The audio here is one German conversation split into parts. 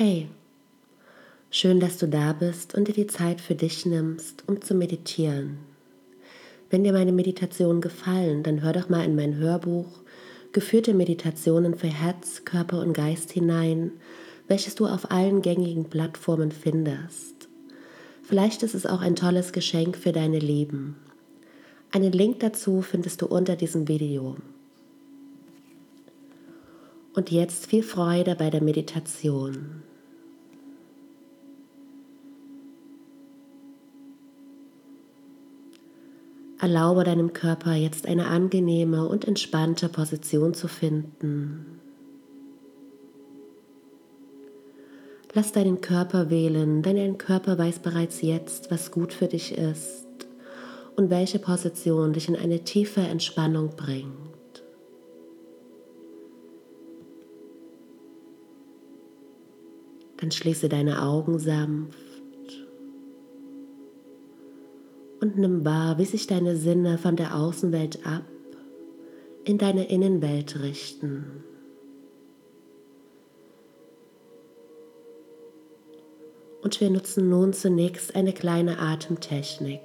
Hey, schön, dass du da bist und dir die Zeit für dich nimmst, um zu meditieren. Wenn dir meine Meditationen gefallen, dann hör doch mal in mein Hörbuch Geführte Meditationen für Herz, Körper und Geist hinein, welches du auf allen gängigen Plattformen findest. Vielleicht ist es auch ein tolles Geschenk für deine Lieben. Einen Link dazu findest du unter diesem Video. Und jetzt viel Freude bei der Meditation. Erlaube deinem Körper jetzt eine angenehme und entspannte Position zu finden. Lass deinen Körper wählen, denn dein Körper weiß bereits jetzt, was gut für dich ist und welche Position dich in eine tiefe Entspannung bringt. Dann schließe deine Augen sanft und nimm wahr, wie sich deine Sinne von der Außenwelt ab in deine Innenwelt richten. Und wir nutzen nun zunächst eine kleine Atemtechnik.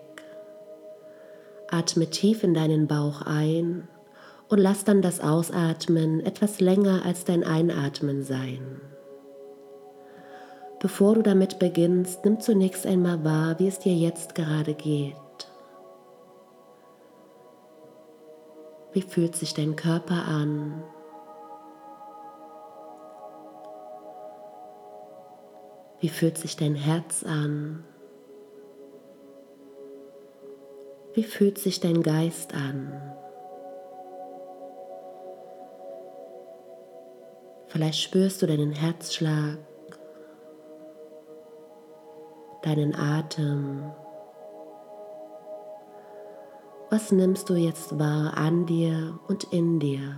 Atme tief in deinen Bauch ein und lass dann das Ausatmen etwas länger als dein Einatmen sein. Bevor du damit beginnst, nimm zunächst einmal wahr, wie es dir jetzt gerade geht. Wie fühlt sich dein Körper an? Wie fühlt sich dein Herz an? Wie fühlt sich dein Geist an? Vielleicht spürst du deinen Herzschlag, deinen Atem. Was nimmst du jetzt wahr an dir und in dir?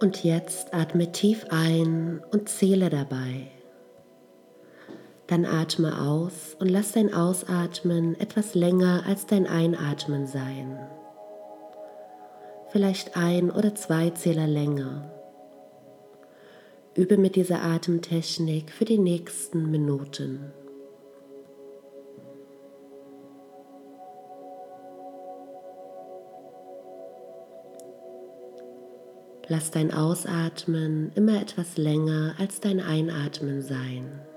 Und jetzt atme tief ein und zähle dabei. Dann atme aus und lass dein Ausatmen etwas länger als dein Einatmen sein. Vielleicht ein oder zwei Zähler länger. Übe mit dieser Atemtechnik für die nächsten Minuten. Lass dein Ausatmen immer etwas länger als dein Einatmen sein.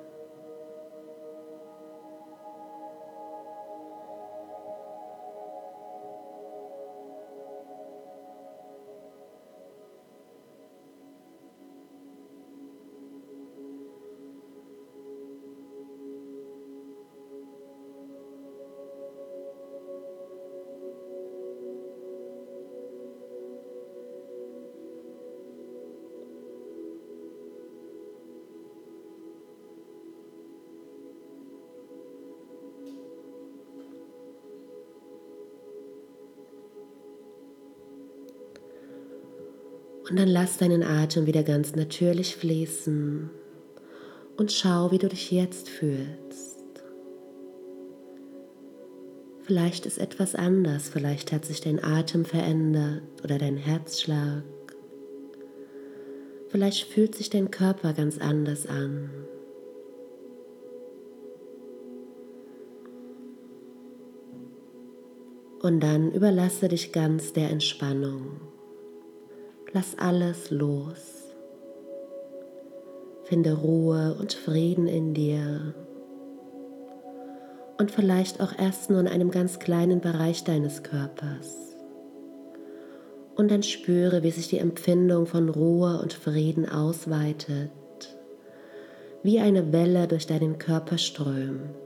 Und dann lass deinen Atem wieder ganz natürlich fließen und schau, wie du dich jetzt fühlst. Vielleicht ist etwas anders, vielleicht hat sich dein Atem verändert oder dein Herzschlag. Vielleicht fühlt sich dein Körper ganz anders an. Und dann überlasse dich ganz der Entspannung. Lass alles los. Finde Ruhe und Frieden in dir. Und vielleicht auch erst nur in einem ganz kleinen Bereich deines Körpers. Und dann spüre, wie sich die Empfindung von Ruhe und Frieden ausweitet, wie eine Welle durch deinen Körper strömt.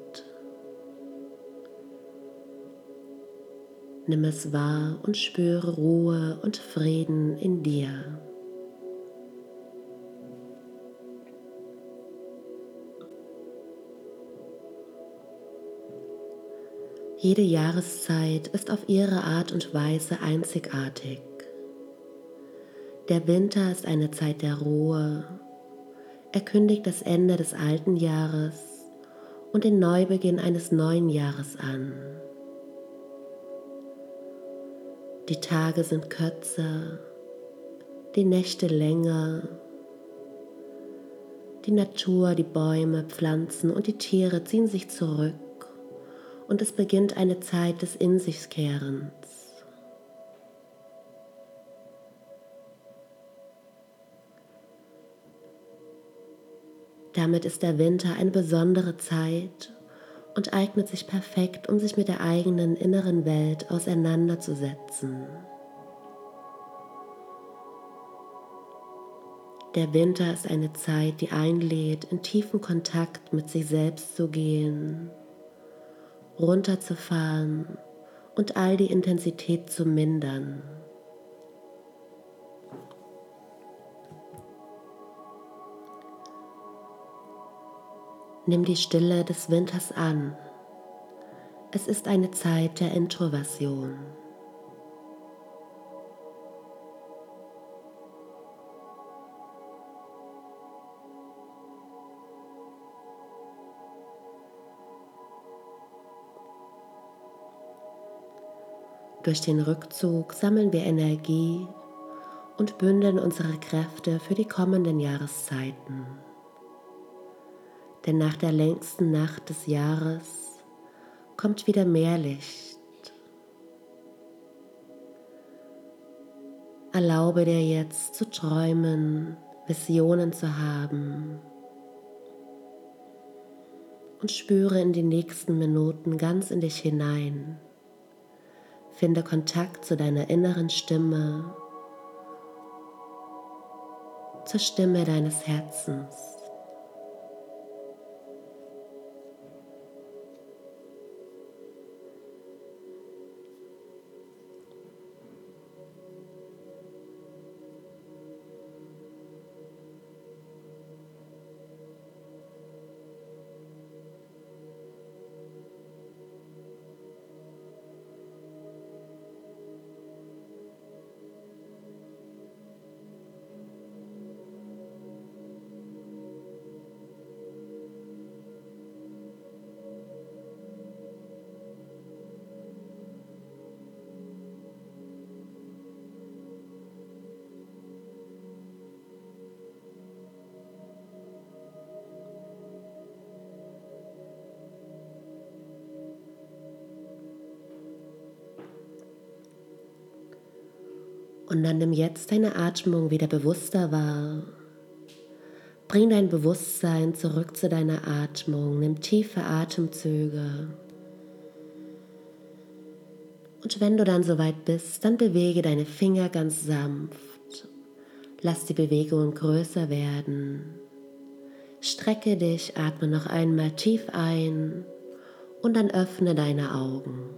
Nimm es wahr und spüre Ruhe und Frieden in dir. Jede Jahreszeit ist auf ihre Art und Weise einzigartig. Der Winter ist eine Zeit der Ruhe. Er kündigt das Ende des alten Jahres und den Neubeginn eines neuen Jahres an. Die Tage sind kürzer, die Nächte länger. Die Natur, die Bäume, Pflanzen und die Tiere ziehen sich zurück und es beginnt eine Zeit des In sich Kehrens. Damit ist der Winter eine besondere Zeit und eignet sich perfekt, um sich mit der eigenen inneren Welt auseinanderzusetzen. Der Winter ist eine Zeit, die einlädt, in tiefen Kontakt mit sich selbst zu gehen, runterzufahren und all die Intensität zu mindern. Nimm die Stille des Winters an. Es ist eine Zeit der Introversion. Durch den Rückzug sammeln wir Energie und bündeln unsere Kräfte für die kommenden Jahreszeiten denn nach der längsten Nacht des Jahres kommt wieder mehr Licht. Erlaube dir jetzt zu träumen, Visionen zu haben und spüre in die nächsten Minuten ganz in dich hinein. Finde Kontakt zu deiner inneren Stimme, zur Stimme deines Herzens. Und dann nimm jetzt deine Atmung wieder bewusster wahr. Bring dein Bewusstsein zurück zu deiner Atmung. Nimm tiefe Atemzüge. Und wenn du dann soweit bist, dann bewege deine Finger ganz sanft. Lass die Bewegungen größer werden. Strecke dich, atme noch einmal tief ein und dann öffne deine Augen.